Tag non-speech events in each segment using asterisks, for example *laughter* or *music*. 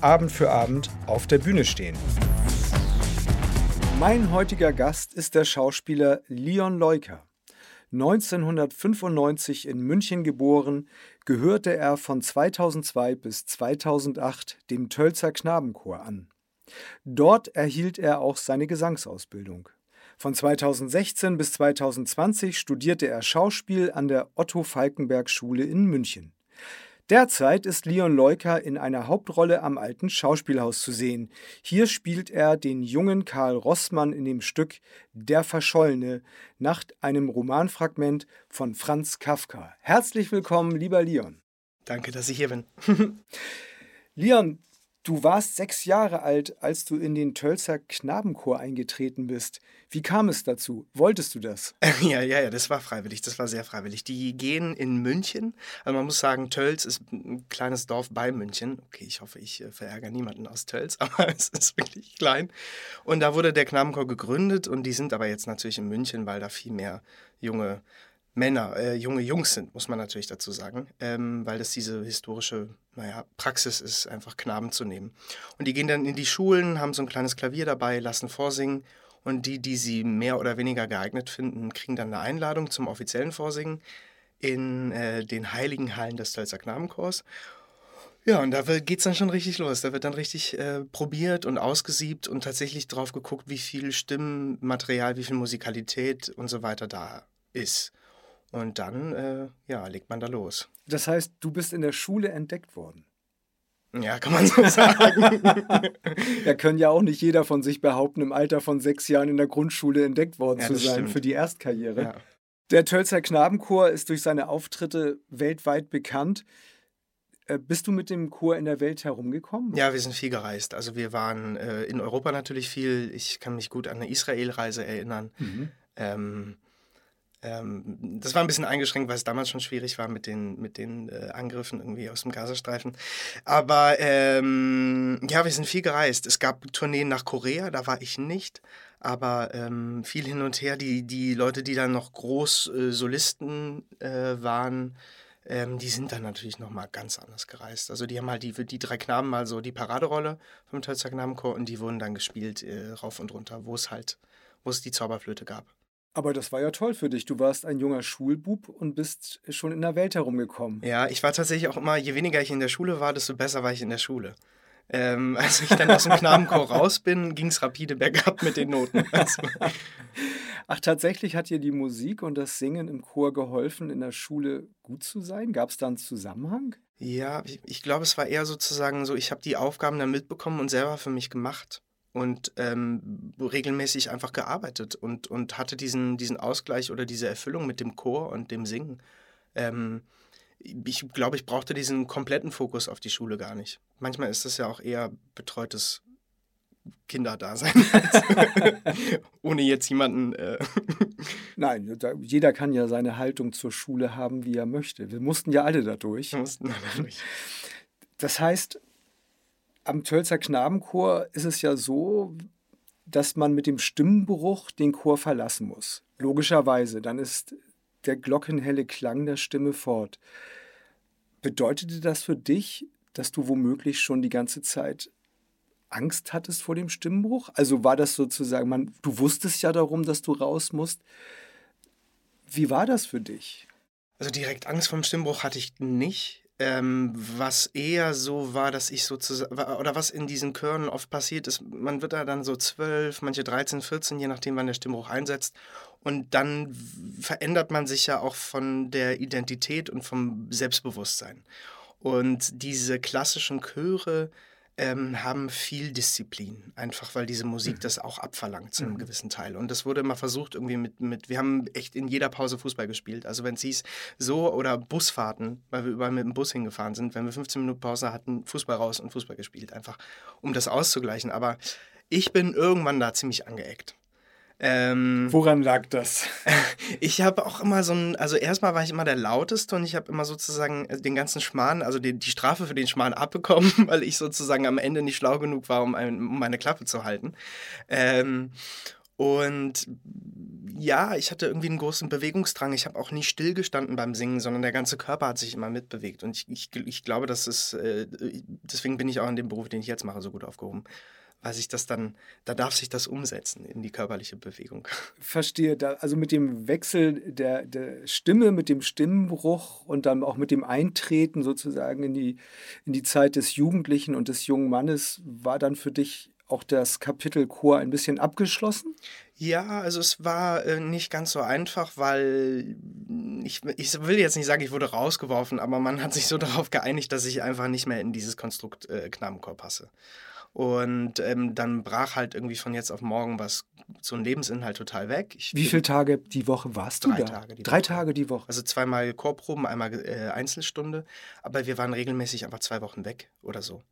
Abend für Abend auf der Bühne stehen. Mein heutiger Gast ist der Schauspieler Leon Leuker. 1995 in München geboren, gehörte er von 2002 bis 2008 dem Tölzer Knabenchor an. Dort erhielt er auch seine Gesangsausbildung. Von 2016 bis 2020 studierte er Schauspiel an der Otto Falkenberg Schule in München. Derzeit ist Leon Leuker in einer Hauptrolle am Alten Schauspielhaus zu sehen. Hier spielt er den jungen Karl Rossmann in dem Stück Der Verschollene nach einem Romanfragment von Franz Kafka. Herzlich willkommen, lieber Leon. Danke, dass ich hier bin. *laughs* *laughs* Leon, Du warst sechs Jahre alt, als du in den Tölzer Knabenchor eingetreten bist. Wie kam es dazu? Wolltest du das? *laughs* Ja, ja, ja, das war freiwillig. Das war sehr freiwillig. Die gehen in München. Also man muss sagen, Tölz ist ein kleines Dorf bei München. Okay, ich hoffe, ich äh, verärgere niemanden aus Tölz, *laughs* aber es ist wirklich klein. Und da wurde der Knabenchor gegründet und die sind aber jetzt natürlich in München, weil da viel mehr junge Männer, äh, junge Jungs sind, muss man natürlich dazu sagen, ähm, weil das diese historische naja, Praxis ist, einfach Knaben zu nehmen. Und die gehen dann in die Schulen, haben so ein kleines Klavier dabei, lassen vorsingen und die, die sie mehr oder weniger geeignet finden, kriegen dann eine Einladung zum offiziellen Vorsingen in äh, den heiligen Hallen des Tölzer Knabenchors. Ja, und da geht es dann schon richtig los. Da wird dann richtig äh, probiert und ausgesiebt und tatsächlich drauf geguckt, wie viel Stimmmaterial, wie viel Musikalität und so weiter da ist. Und dann, äh, ja, legt man da los. Das heißt, du bist in der Schule entdeckt worden. Ja, kann man so *laughs* sagen. *laughs* da können ja auch nicht jeder von sich behaupten, im Alter von sechs Jahren in der Grundschule entdeckt worden ja, zu sein stimmt. für die Erstkarriere. Ja. Der Tölzer Knabenchor ist durch seine Auftritte weltweit bekannt. Äh, bist du mit dem Chor in der Welt herumgekommen? Ja, wir sind viel gereist. Also wir waren äh, in Europa natürlich viel. Ich kann mich gut an eine Israel-Reise erinnern. Mhm. Ähm, ähm, das war ein bisschen eingeschränkt, weil es damals schon schwierig war mit den, mit den äh, Angriffen irgendwie aus dem Gazastreifen. Aber ähm, ja, wir sind viel gereist. Es gab Tourneen nach Korea, da war ich nicht. Aber ähm, viel hin und her. Die, die Leute, die dann noch groß äh, äh, waren, ähm, die sind dann natürlich nochmal ganz anders gereist. Also die haben halt die, die drei Knaben mal so die Paraderolle vom Tölzer Knabenchor und die wurden dann gespielt äh, rauf und runter, wo es halt, wo es die Zauberflöte gab. Aber das war ja toll für dich. Du warst ein junger Schulbub und bist schon in der Welt herumgekommen. Ja, ich war tatsächlich auch immer, je weniger ich in der Schule war, desto besser war ich in der Schule. Ähm, *laughs* als ich dann aus dem Knabenchor raus bin, ging es rapide bergab mit den Noten. *laughs* Also. Ach, tatsächlich hat dir die Musik und das Singen im Chor geholfen, in der Schule gut zu sein? Gab es da einen Zusammenhang? Ja, ich, ich glaube, es war eher sozusagen so, ich habe die Aufgaben dann mitbekommen und selber für mich gemacht und ähm, regelmäßig einfach gearbeitet und, und hatte diesen, diesen Ausgleich oder diese Erfüllung mit dem Chor und dem Singen. Ähm, ich glaube, ich brauchte diesen kompletten Fokus auf die Schule gar nicht. Manchmal ist das ja auch eher betreutes Kinderdasein, *laughs* *laughs* ohne jetzt jemanden. Äh *laughs* Nein, jeder kann ja seine Haltung zur Schule haben, wie er möchte. Wir mussten ja alle dadurch. Wir mussten alle dadurch. Das heißt, am Tölzer Knabenchor ist es ja so, dass man mit dem Stimmbruch den Chor verlassen muss. Logischerweise, dann ist der glockenhelle Klang der Stimme fort. Bedeutete das für dich, dass du womöglich schon die ganze Zeit Angst hattest vor dem Stimmbruch? Also war das sozusagen, man, du wusstest ja darum, dass du raus musst. Wie war das für dich? Also direkt Angst vor dem Stimmbruch hatte ich nicht. Ähm, was eher so war, dass ich sozusagen, oder was in diesen Chören oft passiert ist, man wird da dann so zwölf, manche 13, 14, je nachdem, wann der Stimmbruch einsetzt. Und dann verändert man sich ja auch von der Identität und vom Selbstbewusstsein. Und diese klassischen Chöre, ähm, haben viel Disziplin, einfach weil diese Musik mhm. das auch abverlangt zu einem mhm. gewissen Teil. Und das wurde immer versucht irgendwie mit, mit, wir haben echt in jeder Pause Fußball gespielt. Also wenn es hieß, so oder Busfahrten, weil wir überall mit dem Bus hingefahren sind, wenn wir 15 Minuten Pause hatten, Fußball raus und Fußball gespielt, einfach um das auszugleichen. Aber ich bin irgendwann da ziemlich angeeckt. Ähm, Woran lag das? *laughs* Ich habe auch immer so ein, also erstmal war ich immer der Lauteste und ich habe immer sozusagen äh, den ganzen Schmarrn, also die, die, Strafe für den Schmarrn abbekommen, *laughs* weil ich sozusagen am Ende nicht schlau genug war, um, ein, um meine Klappe zu halten. Ähm, und ja, ich hatte irgendwie einen großen Bewegungsdrang. Ich habe auch nie stillgestanden beim Singen, sondern der ganze Körper hat sich immer mitbewegt. Und ich, ich, ich glaube, das ist, äh, deswegen bin ich auch in dem Beruf, den ich jetzt mache, so gut aufgehoben weil sich das dann, da darf sich das umsetzen in die körperliche Bewegung. *laughs* Verstehe, da, also mit dem Wechsel der, der Stimme, mit dem Stimmenbruch und dann auch mit dem Eintreten sozusagen in die, in die Zeit des Jugendlichen und des jungen Mannes, war dann für dich auch das Kapitel Chor ein bisschen abgeschlossen? Ja, also es war äh, nicht ganz so einfach, weil ich, ich will jetzt nicht sagen, ich wurde rausgeworfen, aber man hat sich so *laughs* darauf geeinigt, dass ich einfach nicht mehr in dieses Konstrukt äh, Knabenchor passe. Und ähm, dann brach halt irgendwie von jetzt auf morgen was, so ein Lebensinhalt total weg. Ich Wie viele Tage die Woche warst du drei da? Tage die drei Woche. Tage die Woche. Also zweimal Chorproben, einmal äh, Einzelstunde. Aber wir waren regelmäßig einfach zwei Wochen weg oder so.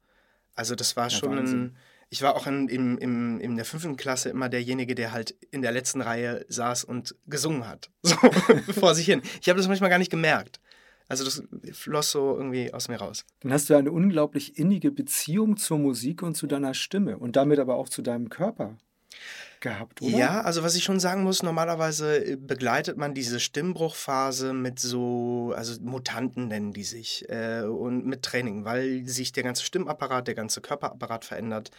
Also das war ja, schon ein. Ich war auch in, in, in, in der fünften Klasse immer derjenige, der halt in der letzten Reihe saß und gesungen hat. *laughs* So *laughs* vor sich hin. Ich habe das manchmal gar nicht gemerkt. Also das floss so irgendwie aus mir raus. Dann hast du eine unglaublich innige Beziehung zur Musik und zu deiner Stimme und damit aber auch zu deinem Körper gehabt, oder? Ja, also was ich schon sagen muss, normalerweise äh, begleitet man diese Stimmbruchphase mit so, also Mutanten nennen die sich, äh, und mit Training, weil sich der ganze Stimmapparat, der ganze Körperapparat verändert,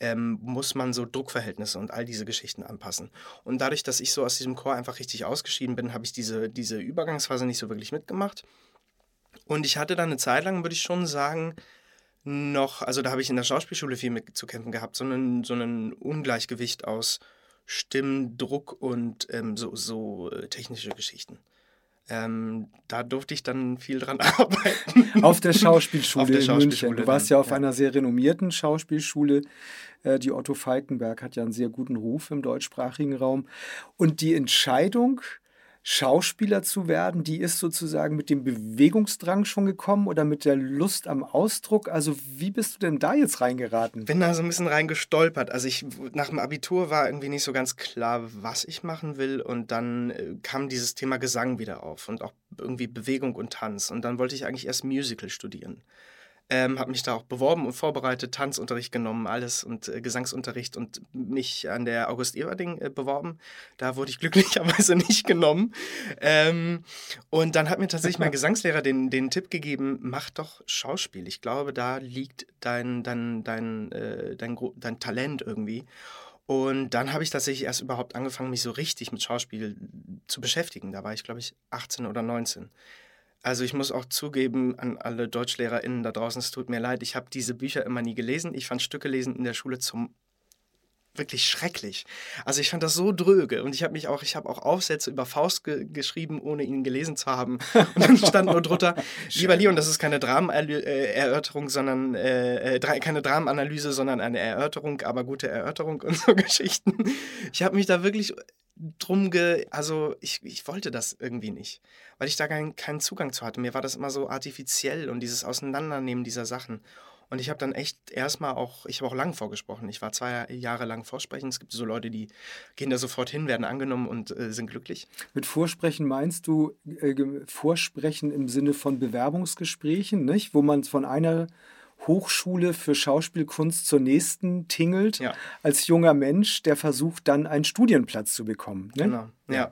ähm, muss man so Druckverhältnisse und all diese Geschichten anpassen. Und dadurch, dass ich so aus diesem Chor einfach richtig ausgeschieden bin, habe ich diese, diese Übergangsphase nicht so wirklich mitgemacht. Und ich hatte dann eine Zeit lang, würde ich schon sagen, noch, also da habe ich in der Schauspielschule viel mit zu kämpfen gehabt, so ein, so ein Ungleichgewicht aus Stimmdruck und ähm, so, so äh, technische Geschichten. Ähm, da durfte ich dann viel dran *laughs* arbeiten. Auf der Schauspielschule, auf der in Schauspielschule München. Du warst ja auf ja. einer sehr renommierten Schauspielschule. Äh, die Otto Falkenberg hat ja einen sehr guten Ruf im deutschsprachigen Raum. Und die Entscheidung, Schauspieler zu werden, die ist sozusagen mit dem Bewegungsdrang schon gekommen oder mit der Lust am Ausdruck? Also wie bist du denn da jetzt reingeraten? Bin da so ein bisschen reingestolpert. Also ich nach dem Abitur war irgendwie nicht so ganz klar, was ich machen will und dann äh, kam dieses Thema Gesang wieder auf und auch irgendwie Bewegung und Tanz und dann wollte ich eigentlich erst Musical studieren. Ähm, habe mich da auch beworben und vorbereitet, Tanzunterricht genommen, alles und äh, Gesangsunterricht und mich an der August Everding äh, beworben. Da wurde ich *laughs* glücklicherweise nicht genommen. Ähm, und dann hat mir tatsächlich mein *laughs* Gesangslehrer den, den Tipp gegeben, mach doch Schauspiel. Ich glaube, da liegt dein, dein, dein, äh, dein, dein Talent irgendwie. Und dann habe ich tatsächlich erst überhaupt angefangen, mich so richtig mit Schauspiel zu beschäftigen. Da war ich, glaube ich, 18 oder 19. Also ich muss auch zugeben an alle DeutschlehrerInnen da draußen, es tut mir leid, ich habe diese Bücher immer nie gelesen. Ich fand Stücke lesen in der Schule zum wirklich schrecklich. Also ich fand das so dröge und ich habe mich auch, ich habe auch Aufsätze über Faust ge geschrieben, ohne ihn gelesen zu haben. Und dann stand nur drunter, *laughs* lieber Leon, das ist keine Dramenerörterung, sondern äh, äh keine Dramenanalyse, sondern eine Erörterung, aber gute Erörterung und so *laughs* Geschichten. Ich habe mich da wirklich drum ge, also ich, ich wollte das irgendwie nicht, weil ich da keinen, keinen Zugang zu hatte. Mir war das immer so artifiziell und dieses Auseinandernehmen dieser Sachen. Und ich habe dann echt erstmal auch, ich habe auch lang vorgesprochen. Ich war zwei Jahre lang vorsprechen. Es gibt so Leute, die gehen da sofort hin, werden angenommen und äh, sind glücklich. Mit Vorsprechen meinst du äh, Vorsprechen im Sinne von Bewerbungsgesprächen, nicht? Wo man von einer Hochschule für Schauspielkunst zur nächsten tingelt, ja. als junger Mensch, der versucht dann einen Studienplatz zu bekommen. Ne? Genau, ja.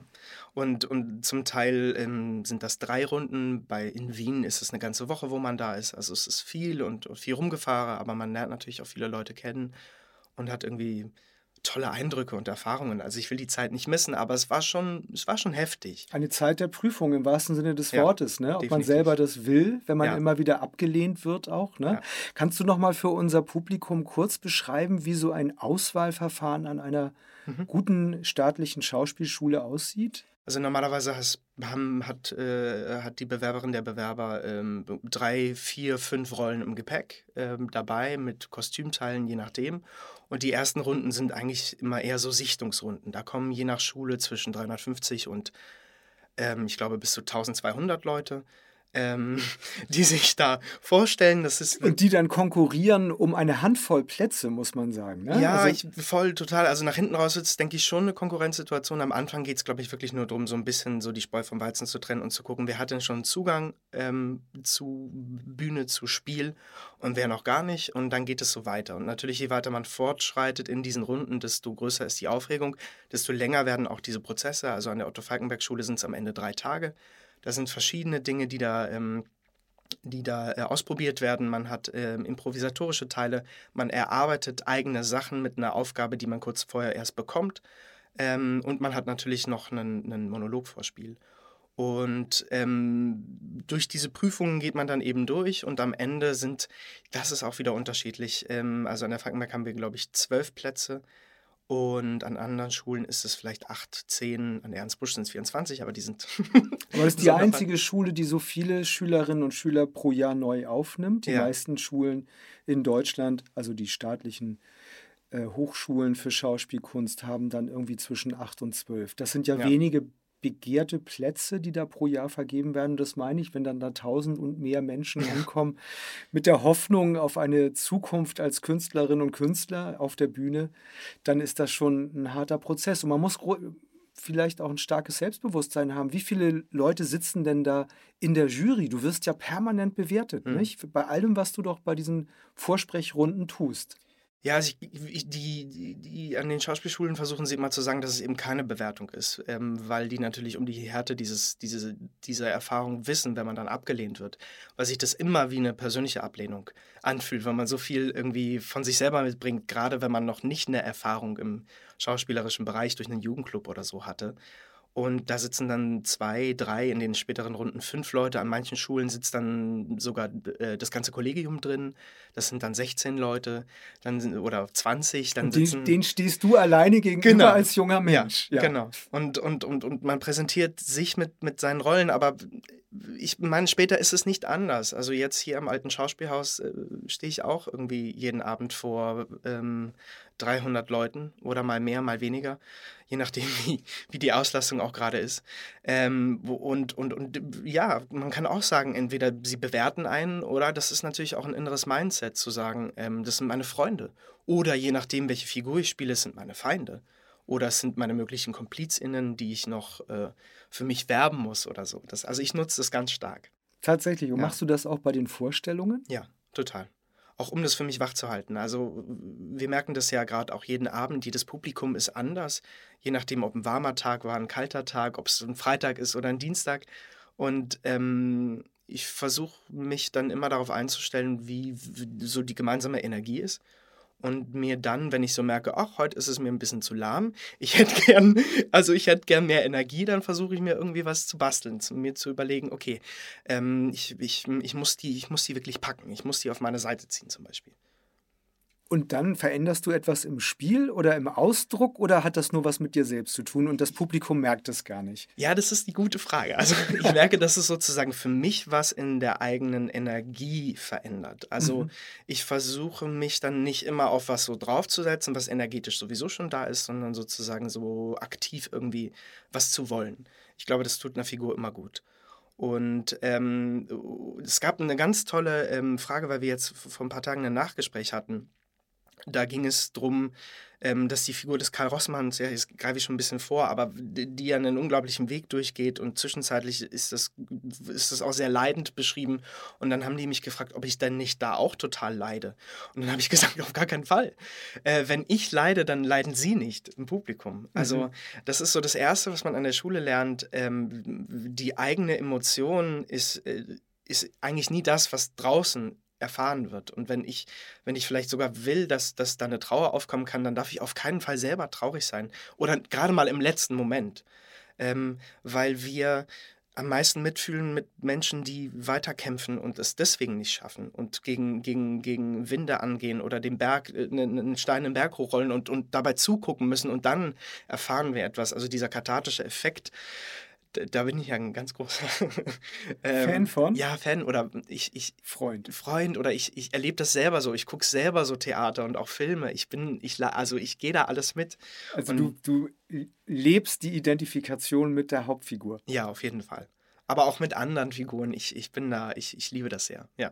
Und, und zum Teil ähm, sind das drei Runden. Bei, in Wien ist es eine ganze Woche, wo man da ist. Also es ist viel und, und viel rumgefahren, aber man lernt natürlich auch viele Leute kennen und hat irgendwie tolle Eindrücke und Erfahrungen. Also ich will die Zeit nicht missen, aber es war schon, es war schon heftig. Eine Zeit der Prüfung im wahrsten Sinne des ja, Wortes, ne? Ob definitiv. man selber das will, wenn man ja. immer wieder abgelehnt wird auch. Ne? Ja. Kannst du noch mal für unser Publikum kurz beschreiben, wie so ein Auswahlverfahren an einer mhm. guten staatlichen Schauspielschule aussieht? Also normalerweise has, haben, hat, äh, hat die Bewerberin der Bewerber ähm, drei, vier, fünf Rollen im Gepäck ähm, dabei mit Kostümteilen, je nachdem. Und die ersten Runden sind eigentlich immer eher so Sichtungsrunden. Da kommen je nach Schule zwischen 350 und ähm, ich glaube bis zu 1200 Leute ähm, *laughs* die sich da vorstellen. Das ist und die dann konkurrieren um eine Handvoll Plätze, muss man sagen. Ne? Ja, also, ich voll total. Also nach hinten raus ist, denke ich, schon eine Konkurrenzsituation. Am Anfang geht es, glaube ich, wirklich nur darum, so ein bisschen so die Spreu vom Weizen zu trennen und zu gucken, wer hat denn schon Zugang ähm, zu Bühne, zu Spiel und wer noch gar nicht. Und dann geht es so weiter. Und natürlich, je weiter man fortschreitet in diesen Runden, desto größer ist die Aufregung, desto länger werden auch diese Prozesse. Also an der Otto-Falkenberg-Schule sind es am Ende drei Tage. Da sind verschiedene Dinge, die da, ähm, die da äh, ausprobiert werden. Man hat äh, improvisatorische Teile, man erarbeitet eigene Sachen mit einer Aufgabe, die man kurz vorher erst bekommt. Ähm, und man hat natürlich noch einen, einen Monologvorspiel. Und ähm, durch diese Prüfungen geht man dann eben durch und am Ende sind, das ist auch wieder unterschiedlich. Ähm, also an der Falkenberg haben wir, glaube ich, zwölf Plätze. Und an anderen Schulen ist es vielleicht 8, 10, an Ernstbusch sind es 24, aber die sind. *laughs* aber das ist die einzige Schule, die so viele Schülerinnen und Schüler pro Jahr neu aufnimmt. Die ja. meisten Schulen in Deutschland, also die staatlichen äh, Hochschulen für Schauspielkunst, haben dann irgendwie zwischen 8 und 12. Das sind ja, ja. wenige begehrte Plätze, die da pro Jahr vergeben werden. Das meine ich, wenn dann da tausend und mehr Menschen ankommen, mit der Hoffnung auf eine Zukunft als Künstlerin und Künstler auf der Bühne, dann ist das schon ein harter Prozess. Und man muss vielleicht auch ein starkes Selbstbewusstsein haben. Wie viele Leute sitzen denn da in der Jury? Du wirst ja permanent bewertet, mhm. nicht? Bei allem, was du doch bei diesen Vorsprechrunden tust. Ja, also ich, die, die, die, an den Schauspielschulen versuchen sie immer zu sagen, dass es eben keine Bewertung ist, ähm, weil die natürlich um die Härte dieses, diese, dieser Erfahrung wissen, wenn man dann abgelehnt wird. Weil sich das immer wie eine persönliche Ablehnung anfühlt, weil man so viel irgendwie von sich selber mitbringt, gerade wenn man noch nicht eine Erfahrung im schauspielerischen Bereich durch einen Jugendclub oder so hatte. Und da sitzen dann zwei, drei, in den späteren Runden fünf Leute. An manchen Schulen sitzt dann sogar äh, das ganze Kollegium drin. Das sind dann 16 Leute dann sind, oder 20. Dann den, sitzen, den stehst du alleine gegenüber genau. als junger Mensch. Ja, ja, genau. Und, und, und, und man präsentiert sich mit, mit seinen Rollen, aber ich meine, später ist es nicht anders. Also jetzt hier am alten Schauspielhaus äh, stehe ich auch irgendwie jeden Abend vor ähm, 300 Leuten oder mal mehr, mal weniger, je nachdem, *laughs* wie, wie die Auslastung auch gerade ist. Ähm, und, und, und ja, man kann auch sagen, entweder sie bewerten einen oder das ist natürlich auch ein inneres Mindset zu sagen, ähm, das sind meine Freunde. Oder je nachdem, welche Figur ich spiele, sind meine Feinde. Oder es sind meine möglichen KomplizInnen, die ich noch äh, für mich werben muss oder so. Das, also ich nutze das ganz stark. Tatsächlich. Und ja. machst du das auch bei den Vorstellungen? Ja, total auch um das für mich wachzuhalten. Also wir merken das ja gerade auch jeden Abend, jedes Publikum ist anders, je nachdem, ob ein warmer Tag war, ein kalter Tag, ob es ein Freitag ist oder ein Dienstag. Und ähm, ich versuche mich dann immer darauf einzustellen, wie so die gemeinsame Energie ist und mir dann, wenn ich so merke, ach, heute ist es mir ein bisschen zu lahm, ich *laughs* hätte gern, also ich hätte gern mehr Energie, dann versuche ich mir irgendwie was zu basteln, zu, mir zu überlegen, okay, ähm, ich, ich, ich, muss die, ich muss die wirklich packen, ich muss die auf meine Seite ziehen zum Beispiel. Und dann veränderst du etwas im Spiel oder im Ausdruck oder hat das nur was mit dir selbst zu tun und das Publikum merkt es gar nicht? Ja, das ist die gute Frage. Also *laughs* ich merke, dass es sozusagen für mich was in der eigenen Energie verändert. Also mhm. ich versuche mich dann nicht immer auf was so draufzusetzen, was energetisch sowieso schon da ist, sondern sozusagen so aktiv irgendwie was zu wollen. Ich glaube, das tut einer Figur immer gut. Und ähm, es gab eine ganz tolle ähm, Frage, weil wir jetzt vor ein paar Tagen ein Nachgespräch hatten da ging es darum, ähm, dass die Figur des Karl Rossmanns, ja, jetzt greife ich schon ein bisschen vor, aber die, die ja einen unglaublichen Weg durchgeht und zwischenzeitlich ist das, ist das auch sehr leidend beschrieben. Und dann haben die mich gefragt, ob ich denn nicht da auch total leide. Und dann habe ich *laughs* gesagt, auf gar keinen Fall. Äh, wenn ich leide, dann leiden sie nicht im Publikum. Also mhm. das ist so das Erste, was man an der Schule lernt. Ähm, die eigene Emotion ist, äh, ist eigentlich nie das, was draußen erfahren wird. Und wenn ich, wenn ich vielleicht sogar will, dass, dass da eine Trauer aufkommen kann, dann darf ich auf keinen Fall selber traurig sein. Oder gerade mal im letzten Moment. Ähm, weil wir am meisten mitfühlen mit Menschen, die weiterkämpfen und es deswegen nicht schaffen und gegen, gegen, gegen Winde angehen oder den Berg, einen Stein im Berg hochrollen und, und dabei zugucken müssen und dann erfahren wir etwas. Also dieser kathartische Effekt, da bin ich ja ein ganz großer *laughs* ähm, Fan von? Ja, Fan oder ich, ich Freund. Freund oder ich, ich erlebe das selber so. Ich gucke selber so Theater und auch Filme. Ich bin, ich also ich gehe da alles mit. Also du, du lebst die Identifikation mit der Hauptfigur. Ja, auf jeden Fall. Aber auch mit anderen Figuren. Ich, ich bin da, ich, ich liebe das sehr, ja.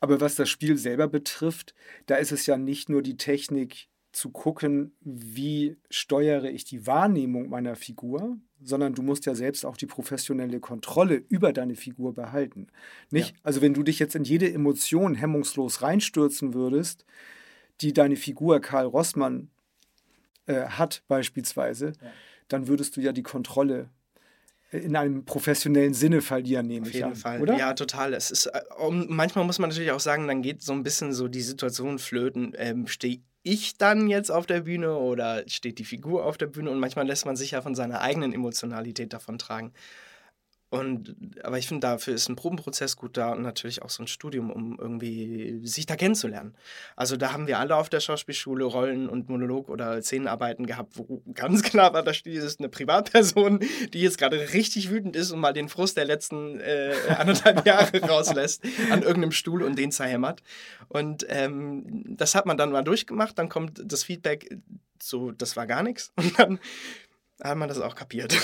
Aber was das Spiel selber betrifft, da ist es ja nicht nur die Technik zu gucken, wie steuere ich die Wahrnehmung meiner Figur, sondern du musst ja selbst auch die professionelle Kontrolle über deine Figur behalten. Nicht? Ja. Also wenn du dich jetzt in jede Emotion hemmungslos reinstürzen würdest, die deine Figur Karl Rossmann äh, hat beispielsweise, ja. dann würdest du ja die Kontrolle in einem professionellen Sinne verlieren, nehme Auf ich jeden an, Fall. Oder? Ja, total. Es ist, äh, manchmal muss man natürlich auch sagen, dann geht so ein bisschen so die Situation flöten. Ähm, Stehe ich dann jetzt auf der Bühne oder steht die Figur auf der Bühne? Und manchmal lässt man sich ja von seiner eigenen Emotionalität davon tragen. Und, aber ich finde, dafür ist ein Probenprozess gut da und natürlich auch so ein Studium, um irgendwie sich da kennenzulernen. Also da haben wir alle auf der Schauspielschule Rollen und Monolog oder Szenenarbeiten gehabt, wo ganz klar war, da steht ist eine Privatperson, die jetzt gerade richtig wütend ist und mal den Frust der letzten äh, anderthalb Jahre *laughs* rauslässt an irgendeinem Stuhl und den zerhämmert. Und ähm, das hat man dann mal durchgemacht, dann kommt das Feedback, so, das war gar nichts. Und dann hat man das auch kapiert.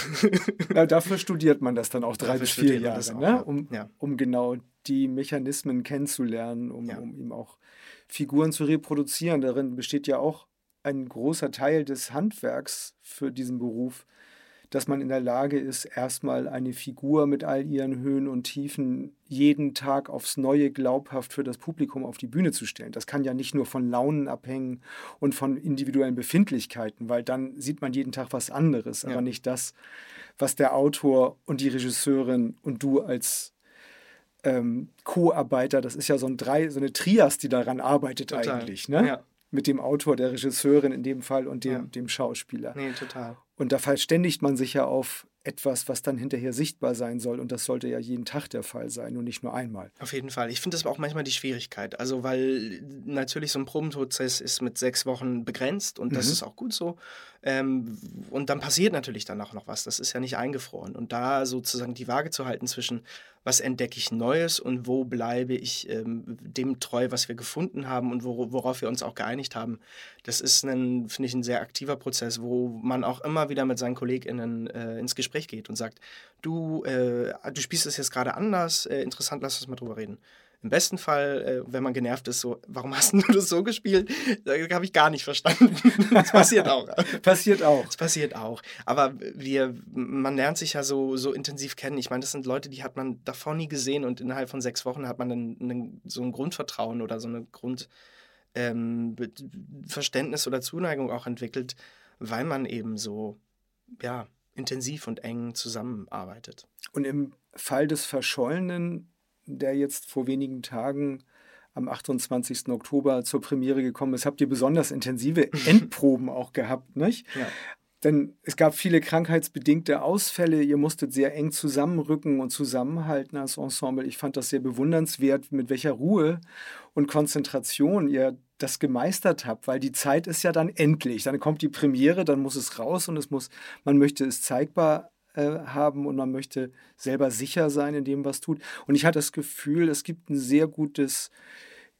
ja, dafür studiert man das dann auch drei dafür bis vier Jahre, auch, ne? um, ja. um genau die Mechanismen kennenzulernen, um, ja. um ihm auch Figuren zu reproduzieren. Darin besteht ja auch ein großer Teil des Handwerks für diesen Beruf, dass man in der Lage ist, erstmal eine Figur mit all ihren Höhen und Tiefen jeden Tag aufs Neue glaubhaft für das Publikum auf die Bühne zu stellen. Das kann ja nicht nur von Launen abhängen und von individuellen Befindlichkeiten, weil dann sieht man jeden Tag was anderes, ja. aber nicht das, was der Autor und die Regisseurin und du als ähm, Co-Arbeiter, das ist ja so, ein Drei, so eine Trias, die daran arbeitet Total. eigentlich. Ne? Ja mit dem Autor, der Regisseurin in dem Fall und dem, ja. dem Schauspieler. Nee, total. Und da verständigt man sich ja auf etwas, was dann hinterher sichtbar sein soll. Und das sollte ja jeden Tag der Fall sein und nicht nur einmal. Auf jeden Fall. Ich finde das auch manchmal die Schwierigkeit. Also, weil natürlich so ein Probenprozess ist mit sechs Wochen begrenzt und das mhm. ist auch gut so. Ähm, und dann passiert natürlich dann auch noch was. Das ist ja nicht eingefroren. Und da sozusagen die Waage zu halten zwischen, was entdecke ich Neues und wo bleibe ich ähm, dem treu, was wir gefunden haben und wo, worauf wir uns auch geeinigt haben. Das ist, ein, finde ich, ein sehr aktiver Prozess, wo man auch immer wieder mit seinen KollegInnen äh, ins Gespräch geht und sagt, du, äh, du spielst es jetzt gerade anders, äh, interessant, lass uns mal drüber reden. Im besten Fall, äh, wenn man genervt ist, so, warum hast du das so gespielt? Da habe ich gar nicht verstanden. *laughs* das passiert auch. *laughs* passiert auch. Das passiert auch. Aber wir, man lernt sich ja so, so intensiv kennen. Ich meine, das sind Leute, die hat man davor nie gesehen und innerhalb von sechs Wochen hat man dann einen, so ein Grundvertrauen oder so eine Grundverständnis ähm, oder Zuneigung auch entwickelt, weil man eben so, ja, intensiv und eng zusammenarbeitet. Und im Fall des Verschollenen der jetzt vor wenigen Tagen am 28. Oktober zur Premiere gekommen ist, habt ihr besonders intensive *laughs* Endproben auch gehabt, nicht? Ja. Denn es gab viele krankheitsbedingte Ausfälle. Ihr musstet sehr eng zusammenrücken und zusammenhalten als Ensemble. Ich fand das sehr bewundernswert, mit welcher Ruhe und Konzentration ihr das gemeistert habt, weil die Zeit ist ja dann endlich. Dann kommt die Premiere, dann muss es raus und es muss, man möchte es zeigbar haben und man möchte selber sicher sein in dem, was tut. Und ich hatte das Gefühl, es gibt ein sehr gutes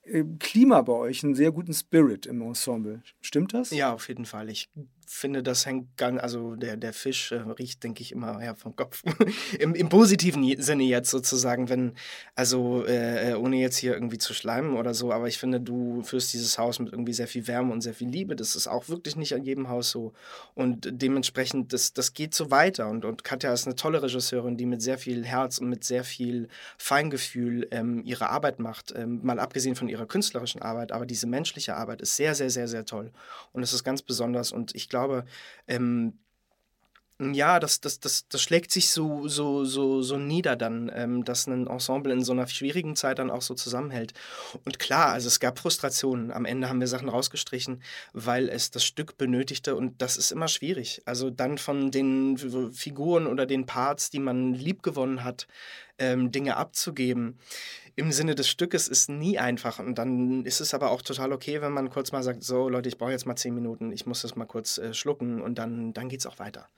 äh, Klima bei euch, einen sehr guten Spirit im Ensemble. Stimmt das? Ja, auf jeden Fall. Ich finde, das hängt ganz, also der, der Fisch äh, riecht, denke ich, immer ja, vom Kopf. *laughs* Im, Im positiven Sinne jetzt sozusagen, wenn, also äh, äh, ohne jetzt hier irgendwie zu schleimen oder so, aber ich finde, du führst dieses Haus mit irgendwie sehr viel Wärme und sehr viel Liebe. Das ist auch wirklich nicht an jedem Haus so. Und dementsprechend, das, das geht so weiter. Und, und Katja ist eine tolle Regisseurin, die mit sehr viel Herz und mit sehr viel Feingefühl ähm, ihre Arbeit macht. Ähm, mal abgesehen von ihrer künstlerischen Arbeit, aber diese menschliche Arbeit ist sehr, sehr, sehr, sehr toll. Und es ist ganz besonders. Und ich glaube, ähm, Ja, das, das, das, das schlägt sich so, so, so, so nieder dann, ähm, dass ein Ensemble in so einer schwierigen Zeit dann auch so zusammenhält. Und klar, also es gab Frustrationen. Am Ende haben wir Sachen rausgestrichen, weil es das Stück benötigte und das ist immer schwierig. Also dann von den Figuren oder den Parts, die man liebgewonnen hat, ähm, Dinge abzugeben im Sinne des Stückes ist nie einfach. Und dann ist es aber auch total okay, wenn man kurz mal sagt, so Leute, ich brauche jetzt mal zehn Minuten, ich muss das mal kurz äh, schlucken und dann, dann geht es auch weiter.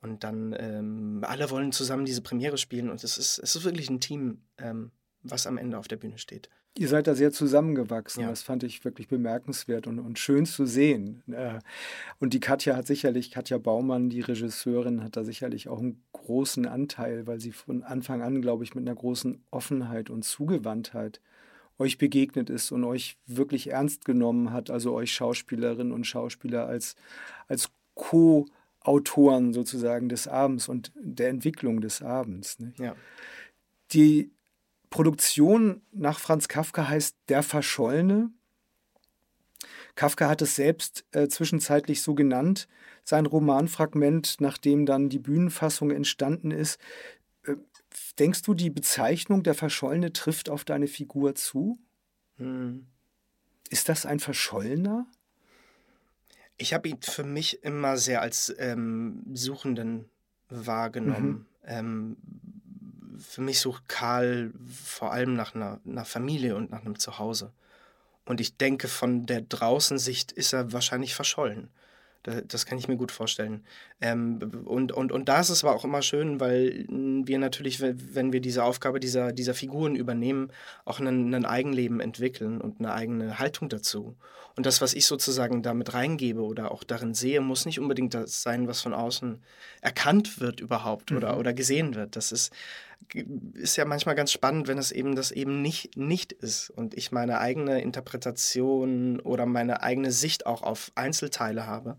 Und dann ähm, alle wollen zusammen diese Premiere spielen und es ist, es ist wirklich ein Team, ähm, was am Ende auf der Bühne steht. Ihr seid da sehr zusammengewachsen. Ja. Das fand ich wirklich bemerkenswert und, und schön zu sehen. Äh, und die Katja hat sicherlich, Katja Baumann, die Regisseurin, hat da sicherlich auch einen großen Anteil, weil sie von Anfang an, glaube ich, mit einer großen Offenheit und Zugewandtheit euch begegnet ist und euch wirklich ernst genommen hat, also euch Schauspielerinnen und Schauspieler als, als Co- Autoren sozusagen des Abends und der Entwicklung des Abends. Nicht? Ja. Die Produktion nach Franz Kafka heißt Der Verschollene. Kafka hat es selbst äh, zwischenzeitlich so genannt, sein Romanfragment, nachdem dann die Bühnenfassung entstanden ist. Äh, denkst du, die Bezeichnung Der Verschollene trifft auf deine Figur zu? Hm. Ist das ein Verschollener? Ich habe ihn für mich immer sehr als ähm, Suchenden wahrgenommen. Mhm. Ähm, für mich sucht Karl vor allem nach einer, einer Familie und nach einem Zuhause. Und ich denke, von der Draußensicht ist er wahrscheinlich verschollen. Das kann ich mir gut vorstellen. Ähm, und, und, und da ist es aber auch immer schön, weil wir natürlich, wenn wir diese Aufgabe dieser, dieser Figuren übernehmen, auch ein, ein Eigenleben entwickeln und eine eigene Haltung dazu. Und das, was ich sozusagen damit reingebe oder auch darin sehe, muss nicht unbedingt das sein, was von außen erkannt wird überhaupt mhm. oder, oder gesehen wird. Das ist, ist ja manchmal ganz spannend, wenn es eben das eben nicht, nicht ist und ich meine eigene Interpretation oder meine eigene Sicht auch auf Einzelteile habe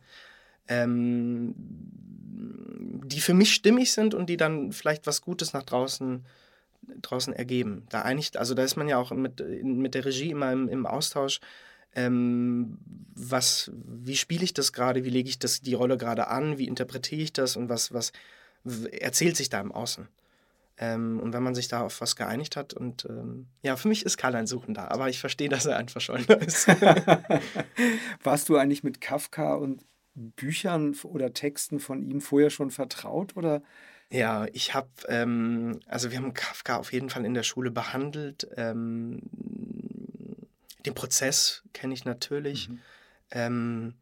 ähm, die für mich stimmig sind und die dann vielleicht was Gutes nach draußen, draußen ergeben. Da einigt, also da ist man ja auch mit, mit der Regie immer im, im Austausch. Ähm, was, wie spiele ich das gerade, wie lege ich das, die Rolle gerade an, wie interpretiere ich das und was, was erzählt sich da im Außen. Ähm, und wenn man sich da auf was geeinigt hat und ähm, ja, für mich ist Karl ein Suchender, aber ich verstehe, dass er ein Verschollener ist. *laughs* Warst du eigentlich mit Kafka und Büchern oder Texten von ihm vorher schon vertraut oder? Ja, ich habe, ähm, also wir haben Kafka auf jeden Fall in der Schule behandelt. Ähm, den Prozess kenne ich natürlich. Mhm. Ähm,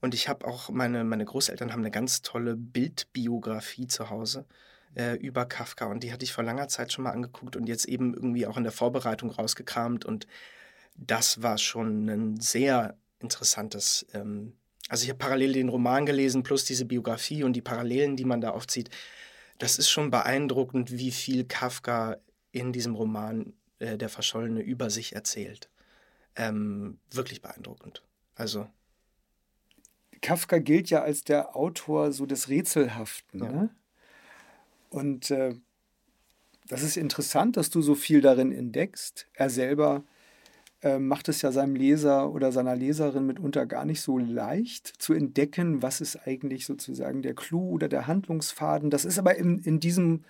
und ich habe auch, meine, meine Großeltern haben eine ganz tolle Bildbiografie zu Hause äh, über Kafka und die hatte ich vor langer Zeit schon mal angeguckt und jetzt eben irgendwie auch in der Vorbereitung rausgekramt und das war schon ein sehr interessantes ähm, also ich habe parallel den Roman gelesen, plus diese Biografie und die Parallelen, die man da aufzieht. Das ist schon beeindruckend, wie viel Kafka in diesem Roman äh, Der Verschollene über sich erzählt. Ähm, wirklich beeindruckend. Also. Kafka gilt ja als der Autor so des Rätselhaften. Ja. Ne? Und äh, das ist interessant, dass du so viel darin entdeckst. Er selber äh, macht es ja seinem Leser oder seiner Leserin mitunter gar nicht so leicht zu entdecken, was ist eigentlich sozusagen der Clou oder der Handlungsfaden. Das ist aber in, in diesem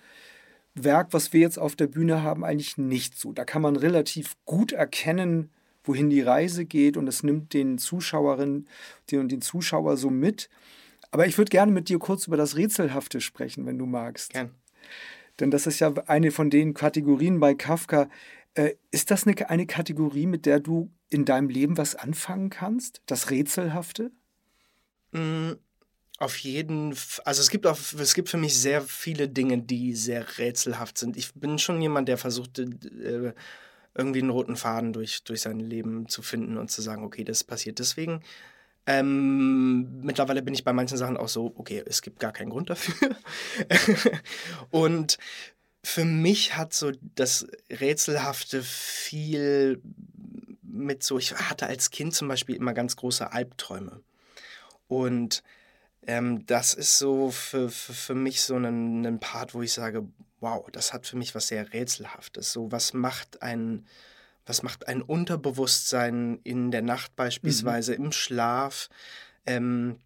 Werk, was wir jetzt auf der Bühne haben, eigentlich nicht so. Da kann man relativ gut erkennen, wohin die Reise geht und es nimmt den Zuschauerinnen den, den Zuschauer so mit. Aber ich würde gerne mit dir kurz über das Rätselhafte sprechen, wenn du magst. Gern. Denn das ist ja eine von den Kategorien bei Kafka, äh, ist das eine, eine Kategorie, mit der du in deinem Leben was anfangen kannst? Das Rätselhafte? Mm, auf jeden Fall. Also es gibt, auch, es gibt für mich sehr viele Dinge, die sehr rätselhaft sind. Ich bin schon jemand, der versucht, äh, irgendwie einen roten Faden durch, durch sein Leben zu finden und zu sagen, okay, das passiert deswegen. Ähm, mittlerweile bin ich bei manchen Sachen auch so, okay, es gibt gar keinen Grund dafür. *laughs* und für mich hat so das Rätselhafte viel mit so, ich hatte als Kind zum Beispiel immer ganz große Albträume. Und ähm, das ist so für, für, für mich so ein, ein Part, wo ich sage, wow, das hat für mich was sehr Rätselhaftes. So, was macht ein, was macht ein Unterbewusstsein in der Nacht beispielsweise, mhm. im Schlaf? Ähm,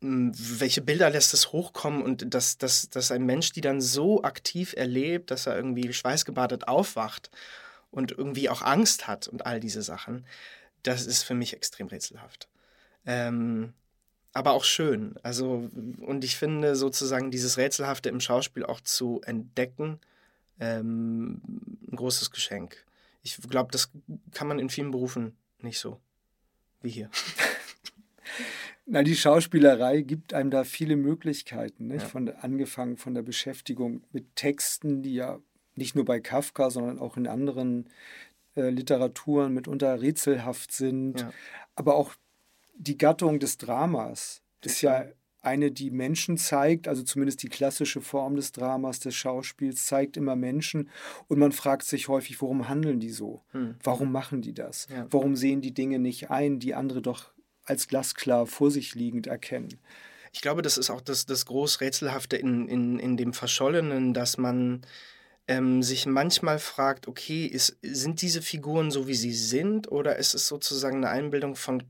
welche Bilder lässt es hochkommen und dass, dass, dass ein Mensch die dann so aktiv erlebt, dass er irgendwie schweißgebadet aufwacht und irgendwie auch Angst hat und all diese Sachen, das ist für mich extrem rätselhaft. Ähm, aber auch schön. Also, und ich finde sozusagen dieses Rätselhafte im Schauspiel auch zu entdecken, ähm, ein großes Geschenk. Ich glaube, das kann man in vielen Berufen nicht so wie hier. *laughs* Na, die Schauspielerei gibt einem da viele Möglichkeiten, nicht? Ja. Von, angefangen von der Beschäftigung mit Texten, die ja nicht nur bei Kafka, sondern auch in anderen äh, Literaturen mitunter rätselhaft sind. Ja. Aber auch die Gattung des Dramas ist ja eine, die Menschen zeigt, also zumindest die klassische Form des Dramas, des Schauspiels, zeigt immer Menschen und man fragt sich häufig, warum handeln die so? Hm. Warum machen die das? Ja. Warum sehen die Dinge nicht ein, die andere doch als glasklar vor sich liegend erkennen. Ich glaube, das ist auch das, das Großrätselhafte in, in, in dem Verschollenen, dass man ähm, sich manchmal fragt, okay, ist, sind diese Figuren so, wie sie sind, oder ist es sozusagen eine Einbildung von,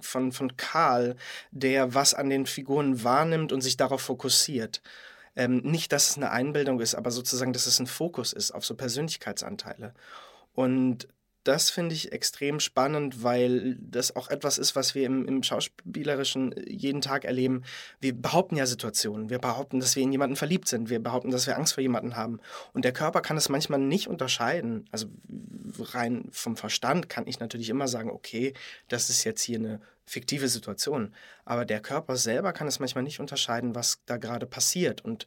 von, von Karl, der was an den Figuren wahrnimmt und sich darauf fokussiert? Ähm, nicht, dass es eine Einbildung ist, aber sozusagen, dass es ein Fokus ist auf so Persönlichkeitsanteile. Und das finde ich extrem spannend, weil das auch etwas ist, was wir im, im Schauspielerischen äh, jeden Tag erleben. Wir behaupten ja Situationen. Wir behaupten, dass wir in jemanden verliebt sind. Wir behaupten, dass wir Angst vor jemanden haben. Und der Körper kann es manchmal nicht unterscheiden. Also rein vom Verstand kann ich natürlich immer sagen, okay, das ist jetzt hier eine fiktive Situation. Aber der Körper selber kann es manchmal nicht unterscheiden, was da gerade passiert. Und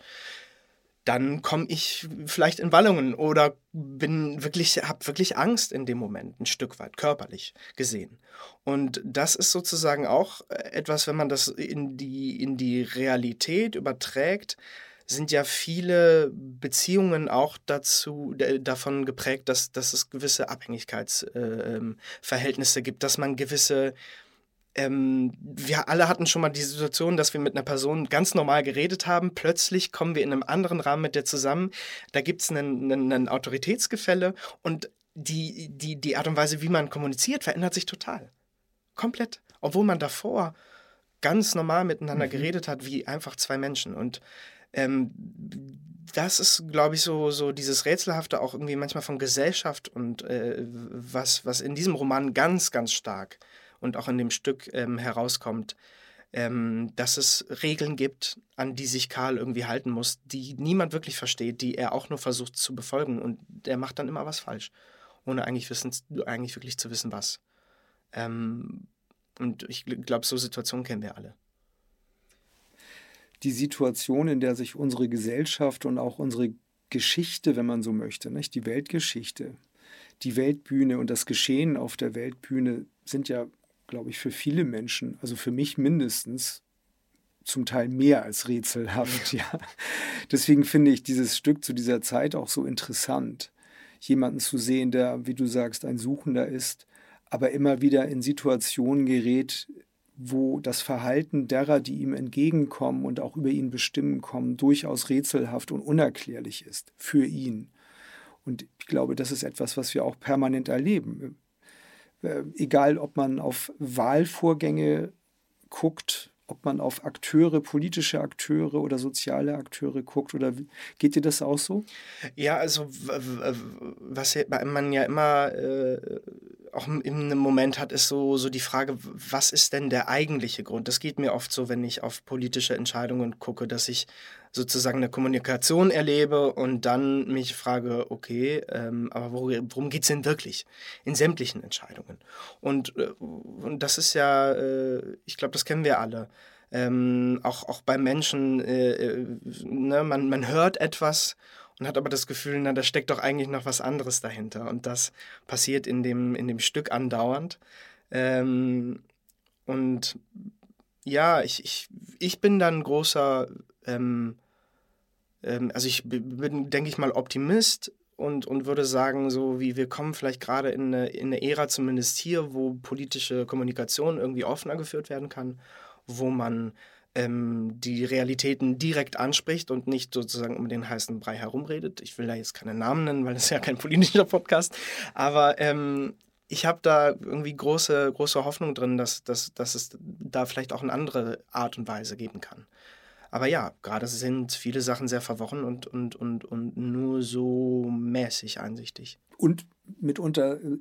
dann komme ich vielleicht in Wallungen oder bin wirklich, habe wirklich Angst in dem Moment, ein Stück weit, körperlich gesehen. Und das ist sozusagen auch äh, etwas, wenn man das in die, in die Realität überträgt, sind ja viele Beziehungen auch dazu davon geprägt, dass, dass es gewisse Abhängigkeitsverhältnisse äh, gibt, dass man gewisse ähm, wir alle hatten schon mal die Situation, dass wir mit einer Person ganz normal geredet haben. Plötzlich kommen wir in einem anderen Rahmen mit der zusammen. Da gibt es ein Autoritätsgefälle und die, die, die Art und Weise, wie man kommuniziert, verändert sich total. Komplett. Obwohl man davor ganz normal miteinander mhm. geredet hat, wie einfach zwei Menschen. Und ähm, das ist, glaube ich, so, so dieses Rätselhafte auch irgendwie manchmal von Gesellschaft und äh, was, was in diesem Roman ganz, ganz stark und auch in dem Stück ähm, herauskommt, ähm, dass es Regeln gibt, an die sich Karl irgendwie halten muss, die niemand wirklich versteht, die er auch nur versucht zu befolgen und der macht dann immer was falsch, ohne eigentlich, wissen, eigentlich wirklich zu wissen, was. Ähm, und ich glaube, so Situationen kennen wir alle. Die Situation, in der sich unsere Gesellschaft und auch unsere Geschichte, wenn man so möchte, nicht die Weltgeschichte, die Weltbühne und das Geschehen auf der Weltbühne sind ja glaube ich, für viele Menschen, also für mich mindestens, zum Teil mehr als rätselhaft. Ja. Deswegen finde ich dieses Stück zu dieser Zeit auch so interessant. Jemanden zu sehen, der, wie du sagst, ein Suchender ist, aber immer wieder in Situationen gerät, wo das Verhalten derer, die ihm entgegenkommen und auch über ihn bestimmen kommen, durchaus rätselhaft und unerklärlich ist für ihn. Und ich glaube, das ist etwas, was wir auch permanent erleben. Äh, egal ob man auf Wahlvorgänge guckt, ob man auf Akteure, politische Akteure oder soziale Akteure guckt oder geht dir das auch so? Ja, also was man ja immer äh, auch im Moment hat, ist so, so die Frage, was ist denn der eigentliche Grund? Das geht mir oft so, wenn ich auf politische Entscheidungen gucke, dass ich sozusagen eine Kommunikation erlebe und dann mich frage, okay, ähm, aber worum geht es denn wirklich in sämtlichen Entscheidungen? Und, äh, und das ist ja, äh, ich glaube, das kennen wir alle. Ähm, auch, auch bei Menschen, äh, äh, ne, man, man hört etwas und hat aber das Gefühl, na, da steckt doch eigentlich noch was anderes dahinter. Und das passiert in dem, in dem Stück andauernd. Ähm, und ja, ich, ich, ich bin dann großer ähm, ähm, also ich bin, denke ich mal, Optimist und, und würde sagen, so wie wir kommen vielleicht gerade in eine, in eine Ära, zumindest hier, wo politische Kommunikation irgendwie offener geführt werden kann, wo man ähm, die Realitäten direkt anspricht und nicht sozusagen um den heißen Brei herumredet. Ich will da jetzt keine Namen nennen, weil das ist ja kein politischer Podcast. Aber ähm, ich habe da irgendwie große, große Hoffnung drin, dass, dass, dass es da vielleicht auch eine andere Art und Weise geben kann. Aber ja, gerade sind viele Sachen sehr verworren und, und, und, und nur so mäßig einsichtig. Und mitunter äh,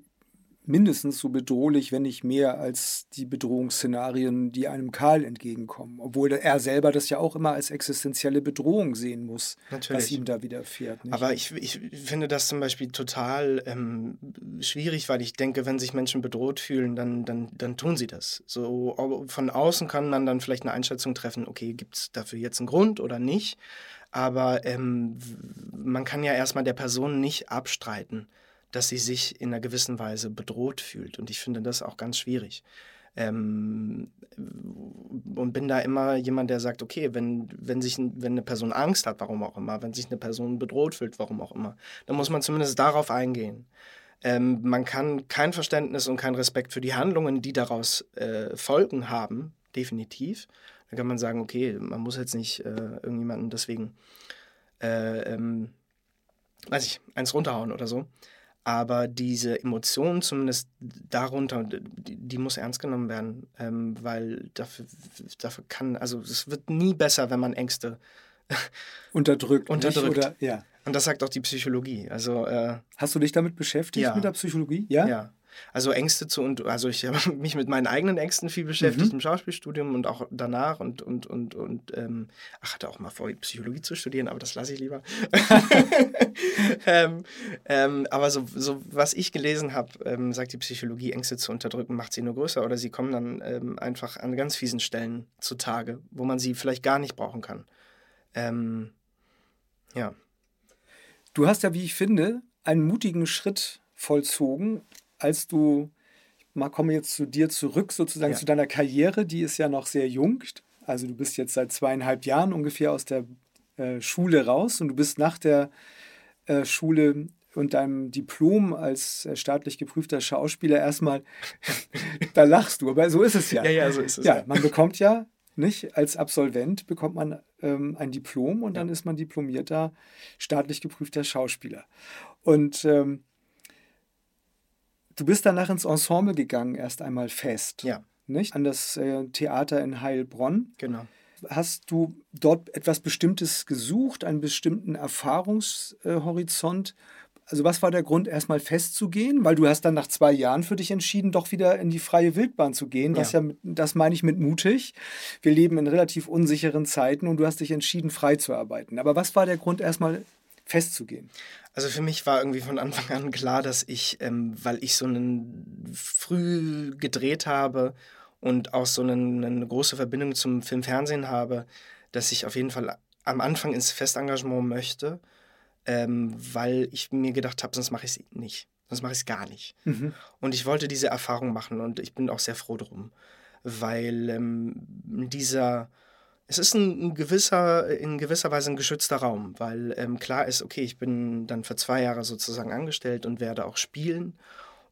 mindestens so bedrohlich, wenn nicht mehr als die Bedrohungsszenarien, die einem Karl entgegenkommen. Obwohl er selber das ja auch immer als existenzielle Bedrohung sehen muss, Natürlich. was ihm da widerfährt. Nicht? Aber ich, ich finde das zum Beispiel total ähm, schwierig, weil ich denke, wenn sich Menschen bedroht fühlen, dann, dann, dann tun sie das. So von außen kann man dann vielleicht eine Einschätzung treffen, okay, gibt es dafür jetzt einen Grund oder nicht? Aber ähm, man kann ja erstmal der Person nicht abstreiten, dass sie sich in einer gewissen Weise bedroht fühlt. Und ich finde das auch ganz schwierig. Ähm, und bin da immer jemand, der sagt, okay, wenn, wenn, sich, wenn eine Person Angst hat, warum auch immer, wenn sich eine Person bedroht fühlt, warum auch immer, dann muss man zumindest darauf eingehen. Ähm, man kann kein Verständnis und kein Respekt für die Handlungen, die daraus äh, folgen, haben, definitiv. Da kann man sagen, okay, man muss jetzt nicht äh, irgendjemanden deswegen, äh, ähm, weiß ich, eins runterhauen oder so. Aber diese Emotion, zumindest darunter, die, die muss ernst genommen werden, ähm, weil dafür, dafür kann, also es wird nie besser, wenn man Ängste *laughs* unterdrückt. unterdrückt. Oder, ja. Und das sagt auch die Psychologie. Also, äh, Hast du dich damit beschäftigt, ja. mit der Psychologie? Ja. ja. Also Ängste zu und also ich habe *laughs* mich mit meinen eigenen Ängsten viel beschäftigt mhm. im Schauspielstudium und auch danach und und und und ähm, ach hatte auch mal vor Psychologie zu studieren, aber das lasse ich lieber. *laughs* *laughs* ähm, ähm, aber so, so was ich gelesen habe, ähm, sagt die Psychologie Ängste zu unterdrücken macht sie nur größer oder sie kommen dann ähm, einfach an ganz fiesen Stellen zutage, wo man sie vielleicht gar nicht brauchen kann. Ähm, ja. Du hast ja, wie ich finde, einen mutigen Schritt vollzogen, als du, mal komme jetzt zu dir zurück, sozusagen ja. zu deiner Karriere, die ist ja noch sehr jung. Also du bist jetzt seit zweieinhalb Jahren ungefähr aus der äh, Schule raus und du bist nach der äh, Schule und deinem Diplom als äh, staatlich geprüfter Schauspieler erstmal, *laughs* da lachst du, aber so ist es ja. Ja, ja, so ist es. Ja, man bekommt ja nicht als Absolvent bekommt man ähm, ein Diplom und dann ist man diplomierter staatlich geprüfter Schauspieler. Und ähm, Du bist danach ins Ensemble gegangen, erst einmal fest. Ja. Nicht? An das äh, Theater in Heilbronn. Genau. Hast du dort etwas Bestimmtes gesucht, einen bestimmten Erfahrungshorizont? Also was war der Grund, erstmal festzugehen? Weil du hast dann nach zwei Jahren für dich entschieden, doch wieder in die freie Wildbahn zu gehen. Was ja, ja das meine ich mit mutig. Wir leben in relativ unsicheren Zeiten und du hast dich entschieden, frei zu arbeiten. Aber was war der Grund, erstmal festzugehen? Also für mich war irgendwie von Anfang an klar, dass ich, ähm, weil ich so einen früh gedreht habe und auch so einen, eine große Verbindung zum Film-Fernsehen habe, dass ich auf jeden Fall am Anfang ins Festengagement möchte, ähm, weil ich mir gedacht habe, sonst mache ich es nicht. Sonst mache ich es gar nicht. Mhm. Und ich wollte diese Erfahrung machen und ich bin auch sehr froh drum, weil ähm, dieser es ist ein, ein, gewisser, in gewisser Weise ein geschützter Raum, weil ähm, klar ist, okay, ich bin dann für zwei Jahre sozusagen angestellt und werde auch spielen.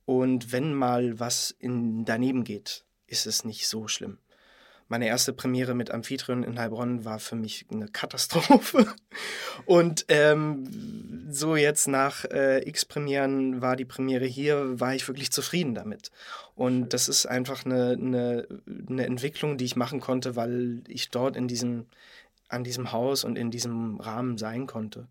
Und wenn mal was in, daneben geht, ist es nicht so schlimm. Meine erste Premiere mit Amphitryon in Heilbronn war für mich eine Katastrophe. *laughs* Und ähm, so jetzt nach äh, X-Premieren war die Premiere hier, war ich wirklich zufrieden damit. Und das ist einfach eine, eine, eine Entwicklung, die ich machen konnte, weil ich dort in diesem, an diesem Haus und in diesem Rahmen sein konnte.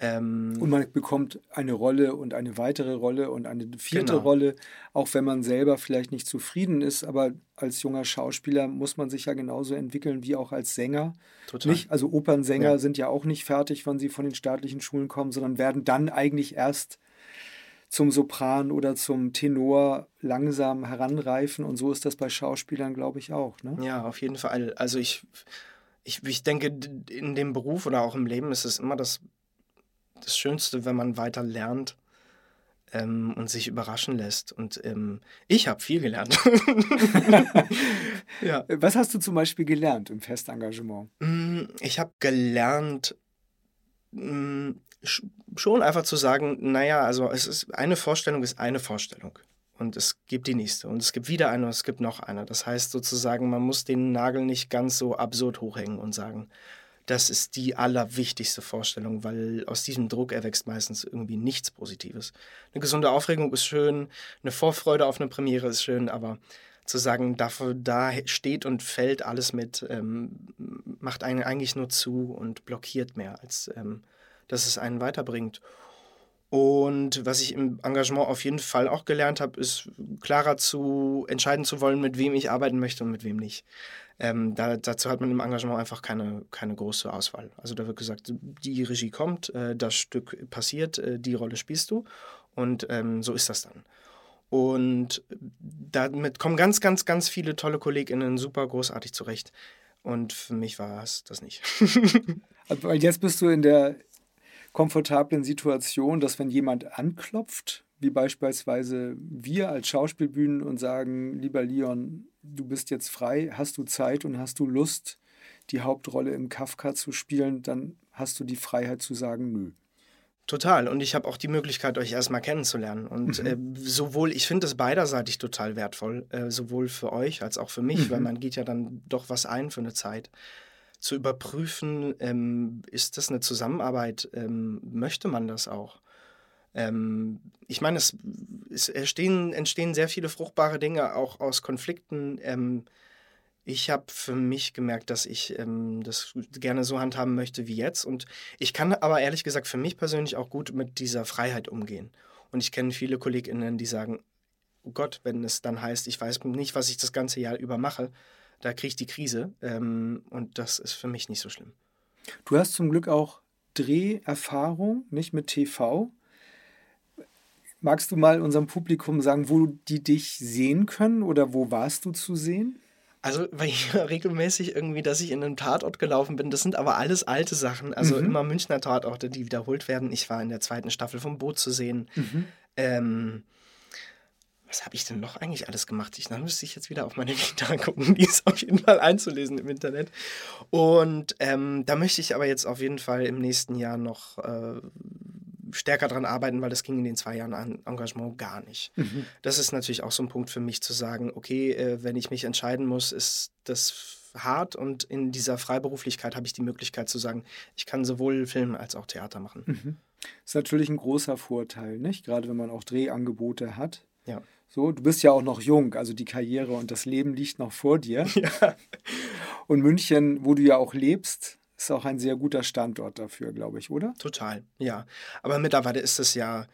Ähm, und man bekommt eine Rolle und eine weitere Rolle und eine vierte genau. Rolle, auch wenn man selber vielleicht nicht zufrieden ist. Aber als junger Schauspieler muss man sich ja genauso entwickeln wie auch als Sänger. Total. Nicht? Also Opernsänger ja. sind ja auch nicht fertig, wenn sie von den staatlichen Schulen kommen, sondern werden dann eigentlich erst zum Sopran oder zum Tenor langsam heranreifen. Und so ist das bei Schauspielern, glaube ich, auch. Ne? Ja, auf jeden Fall. Also ich, ich, ich denke, in dem Beruf oder auch im Leben ist es immer das das Schönste, wenn man weiter lernt ähm, und sich überraschen lässt. Und ähm, ich habe viel gelernt. *laughs* ja. Was hast du zum Beispiel gelernt im Festengagement? Mm, ich habe gelernt, mm, schon einfach zu sagen, naja, also es ist eine Vorstellung ist eine Vorstellung. Und es gibt die nächste. Und es gibt wieder eine und es gibt noch eine. Das heißt sozusagen, man muss den Nagel nicht ganz so absurd hochhängen und sagen, das ist die allerwichtigste Vorstellung, weil aus diesem Druck erwächst meistens irgendwie nichts Positives. Eine gesunde Aufregung ist schön, eine Vorfreude auf eine Premiere ist schön, aber zu sagen, dafür, da steht und fällt alles mit, ähm, macht einen eigentlich nur zu und blockiert mehr, als ähm, dass es einen weiterbringt. Und was ich im Engagement auf jeden Fall auch gelernt habe, ist klarer zu entscheiden zu wollen, mit wem ich arbeiten möchte und mit wem nicht. Ähm, da, dazu hat man im Engagement einfach keine, keine große Auswahl. Also da wird gesagt, die Regie kommt, äh, das Stück passiert, äh, die Rolle spielst du und ähm, so ist das dann. Und damit kommen ganz, ganz, ganz viele tolle KollegInnen super großartig zurecht. Und für mich war es das nicht. *laughs* Weil jetzt bist du in der komfortablen Situation, dass wenn jemand anklopft, wie beispielsweise wir als Schauspielbühnen und sagen, lieber Leon, du bist jetzt frei, hast du Zeit und hast du Lust, die Hauptrolle im Kafka zu spielen, dann hast du die Freiheit zu sagen, nö. Total. Und ich habe auch die Möglichkeit, euch erstmal kennenzulernen. Und mhm. äh, sowohl, ich finde es beiderseitig total wertvoll, äh, sowohl für euch als auch für mich, mhm. weil man geht ja dann doch was ein für eine Zeit. Zu überprüfen, ähm, ist das eine Zusammenarbeit, ähm, möchte man das auch? Ähm, ich meine, es, es entstehen, entstehen, sehr viele fruchtbare Dinge auch aus Konflikten. Ähm, ich habe für mich gemerkt, dass ich ähm, das gerne so handhaben möchte wie jetzt. Und ich kann aber ehrlich gesagt für mich persönlich auch gut mit dieser Freiheit umgehen. Und ich kenne viele KollegInnen, die sagen, oh Gott, wenn es dann heißt, ich weiß nicht, was ich das ganze Jahr über mache, da kriege ich die Krise. Ähm, und das ist für mich nicht so schlimm. Du hast zum Glück auch Dreherfahrung, nicht mit TV. Magst du mal unserem Publikum sagen, wo die dich sehen können oder wo warst du zu sehen? Also, weil ich *laughs* regelmäßig irgendwie, dass ich in einem Tatort gelaufen bin, das sind aber alles alte Sachen. Also mhm. immer Münchner Tatorte, die wiederholt werden. Ich war in der zweiten Staffel vom Boot zu sehen. Mhm. Ähm, was habe ich denn noch eigentlich alles gemacht? Ich, dann müsste ich jetzt wieder auf meine *laughs* Vita gucken. Die ist auf jeden Fall einzulesen im Internet. Und ähm, da möchte ich aber jetzt auf jeden Fall im nächsten Jahr noch äh, stärker daran arbeiten, weil das ging in den zwei Jahren an Engagement gar nicht. Mhm. Das ist natürlich auch so ein Punkt für mich zu sagen, okay, äh, wenn ich mich entscheiden muss, ist das hart und in dieser Freiberuflichkeit habe ich die Möglichkeit zu sagen, ich kann sowohl Film als auch Theater machen. Mhm. Das ist natürlich ein großer Vorteil, nicht? Gerade wenn man auch Drehangebote hat. Ja. So, du bist ja auch noch jung, also die Karriere und das Leben liegt noch vor dir. *laughs* Ja. Und München, wo du ja auch lebst, ist auch ein sehr guter Standort dafür, glaube ich, oder? Total, ja. Aber mittlerweile ist es ja,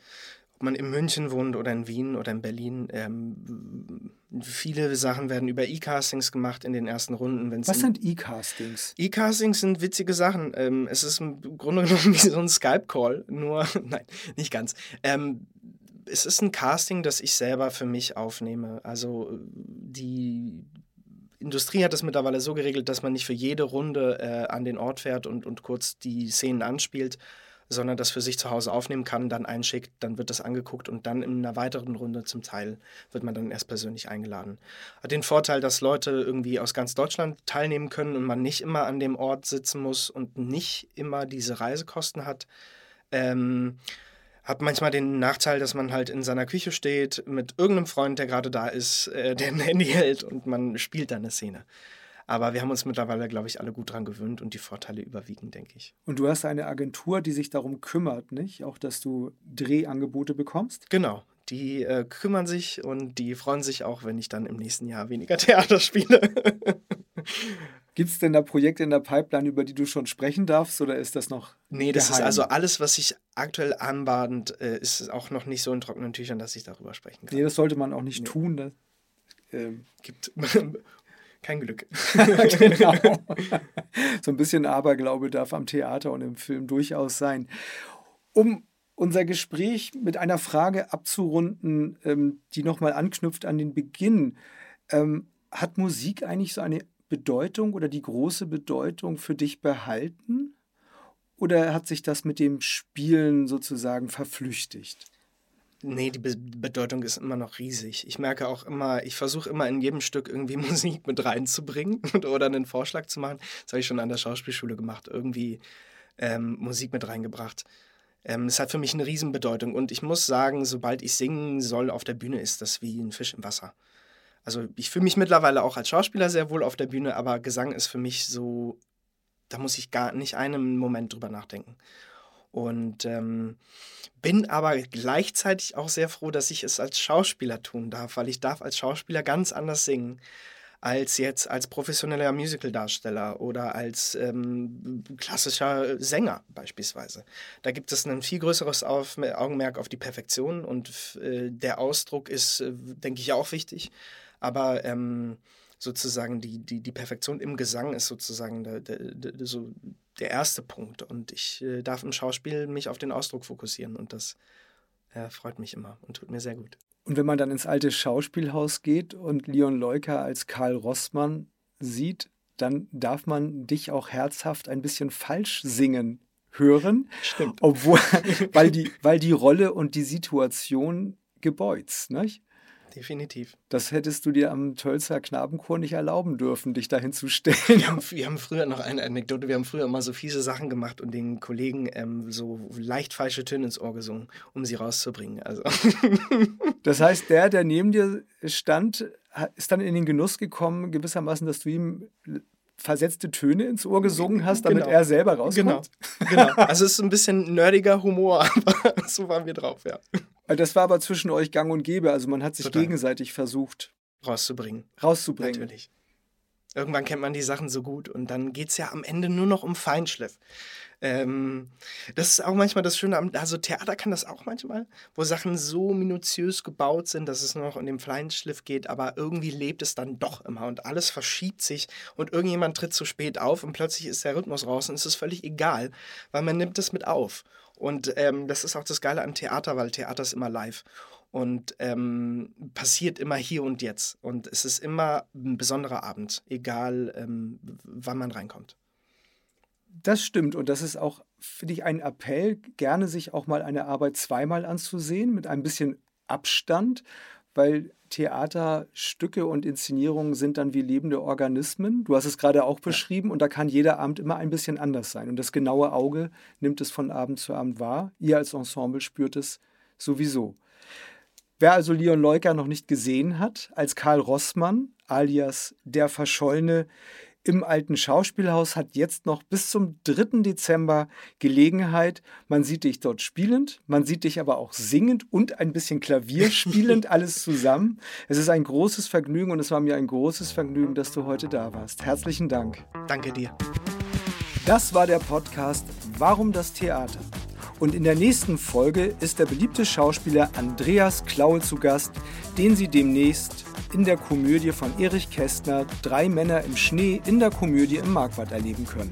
ob man in München wohnt oder in Wien oder in Berlin, ähm, viele Sachen werden über E-Castings gemacht in den ersten Runden. Was sind E-Castings? E-Castings sind witzige Sachen. Ähm, es ist im Grunde genommen *laughs* wie so ein Skype-Call, nur, *laughs* nein, nicht ganz. Ähm, es ist ein Casting, das ich selber für mich aufnehme. Also die Industrie hat es mittlerweile so geregelt, dass man nicht für jede Runde äh, an den Ort fährt und, und kurz die Szenen anspielt, sondern das für sich zu Hause aufnehmen kann, dann einschickt, dann wird das angeguckt und dann in einer weiteren Runde zum Teil wird man dann erst persönlich eingeladen. Hat den Vorteil, dass Leute irgendwie aus ganz Deutschland teilnehmen können und man nicht immer an dem Ort sitzen muss und nicht immer diese Reisekosten hat. Ähm, hat manchmal den Nachteil, dass man halt in seiner Küche steht mit irgendeinem Freund, der gerade da ist, äh, der ein Handy hält und man spielt dann eine Szene. Aber wir haben uns mittlerweile, glaube ich, alle gut dran gewöhnt und die Vorteile überwiegen, denke ich. Und du hast eine Agentur, die sich darum kümmert, nicht? Auch, dass du Drehangebote bekommst? Genau. Die äh, kümmern sich und die freuen sich auch, wenn ich dann im nächsten Jahr weniger *laughs* Theater spiele. Gibt es denn da Projekte in der Pipeline, über die du schon sprechen darfst, oder ist das noch? Nee, das geheim? ist also alles, was sich aktuell anbahnt, äh, ist auch noch nicht so in trockenen Tüchern, dass ich darüber sprechen kann. Nee, das sollte man auch nicht nee. tun. Das, ähm. Gibt *laughs* kein Glück. *laughs* genau. *laughs* So ein bisschen Aberglaube darf am Theater und im Film durchaus sein. Um unser Gespräch mit einer Frage abzurunden, ähm, die nochmal anknüpft an den Beginn. Ähm, hat Musik eigentlich so eine Bedeutung oder die große Bedeutung für dich behalten? Oder hat sich das mit dem Spielen sozusagen verflüchtigt? Nee, die Be Bedeutung ist immer noch riesig. Ich merke auch immer, ich versuche immer in jedem Stück irgendwie *laughs* Musik mit reinzubringen *laughs* oder einen Vorschlag zu machen. Das habe ich schon an der Schauspielschule gemacht, irgendwie ähm, Musik mit reingebracht. Ähm, es hat für mich eine Riesenbedeutung und ich muss sagen, sobald ich singen soll auf der Bühne, ist das wie ein Fisch im Wasser. Also ich fühle mich mittlerweile auch als Schauspieler sehr wohl auf der Bühne, aber Gesang ist für mich so da muss ich gar nicht einen Moment drüber nachdenken. Und ähm, bin aber gleichzeitig auch sehr froh, dass ich es als Schauspieler tun darf, weil ich darf als Schauspieler ganz anders singen als jetzt als professioneller Musicaldarsteller oder als ähm, klassischer Sänger beispielsweise. Da gibt es ein viel größeres Augenmerk auf die Perfektion und äh, der Ausdruck ist, äh, denke ich, auch wichtig. Aber ähm, sozusagen die, die, die Perfektion im Gesang ist sozusagen der, der, der, so der erste Punkt. Und ich äh, darf im Schauspiel mich auf den Ausdruck fokussieren und das äh, freut mich immer und tut mir sehr gut. Und wenn man dann ins alte Schauspielhaus geht und Leon Leuker als Karl Rossmann sieht, dann darf man dich auch herzhaft ein bisschen falsch singen hören. Stimmt. Obwohl, *laughs* weil die, weil die Rolle und die Situation gebeuzt, nicht? Definitiv. Das hättest du dir am Tölzer Knabenchor nicht erlauben dürfen, dich dahin zu stellen. Wir haben, wir haben, früher noch eine Anekdote, wir haben früher immer so fiese Sachen gemacht und den Kollegen ähm, so leicht falsche Töne ins Ohr gesungen, um sie rauszubringen. Also. *laughs* Das heißt, der, der neben dir stand, ist dann in den Genuss gekommen, gewissermaßen, dass du ihm versetzte Töne ins Ohr gesungen hast, damit genau. er selber rauskommt. Genau, genau. Also es ist ein bisschen nerdiger Humor, *laughs* aber so waren wir drauf, ja. Das war aber zwischen euch gang und gäbe, also man hat sich Total. gegenseitig versucht rauszubringen. Rauszubringen. Natürlich. Irgendwann kennt man die Sachen so gut und dann geht es ja am Ende nur noch um Feinschliff. Ähm, das ist auch manchmal das Schöne, also Theater kann das auch manchmal, wo Sachen so minutiös gebaut sind, dass es nur noch um den Feinschliff geht, aber irgendwie lebt es dann doch immer und alles verschiebt sich und irgendjemand tritt zu spät auf und plötzlich ist der Rhythmus raus und es ist völlig egal, weil man nimmt es mit auf. Und ähm, das ist auch das Geile an Theater, weil Theater ist immer live und ähm, passiert immer hier und jetzt. Und es ist immer ein besonderer Abend, egal ähm, wann man reinkommt. Das stimmt und das ist auch, finde ich, ein Appell, gerne sich auch mal eine Arbeit zweimal anzusehen, mit ein bisschen Abstand, weil Theaterstücke und Inszenierungen sind dann wie lebende Organismen. Du hast es gerade auch beschrieben und da kann jeder Abend immer ein bisschen anders sein. Und das genaue Auge nimmt es von Abend zu Abend wahr. Ihr als Ensemble spürt es sowieso. Wer also Leon Leuker noch nicht gesehen hat, als Karl Rossmann, alias der Verschollene, im alten Schauspielhaus hat jetzt noch bis zum 3. Dezember Gelegenheit. Man sieht dich dort spielend, man sieht dich aber auch singend und ein bisschen Klavier *laughs* spielend, alles zusammen. Es ist ein großes Vergnügen und es war mir ein großes Vergnügen, dass du heute da warst. Herzlichen Dank. Danke dir. Das war der Podcast Warum das Theater? Und in der nächsten Folge ist der beliebte Schauspieler Andreas Klaul zu Gast, den Sie demnächst in der Komödie von Erich Kästner Drei Männer im Schnee in der Komödie im Marquardt erleben können.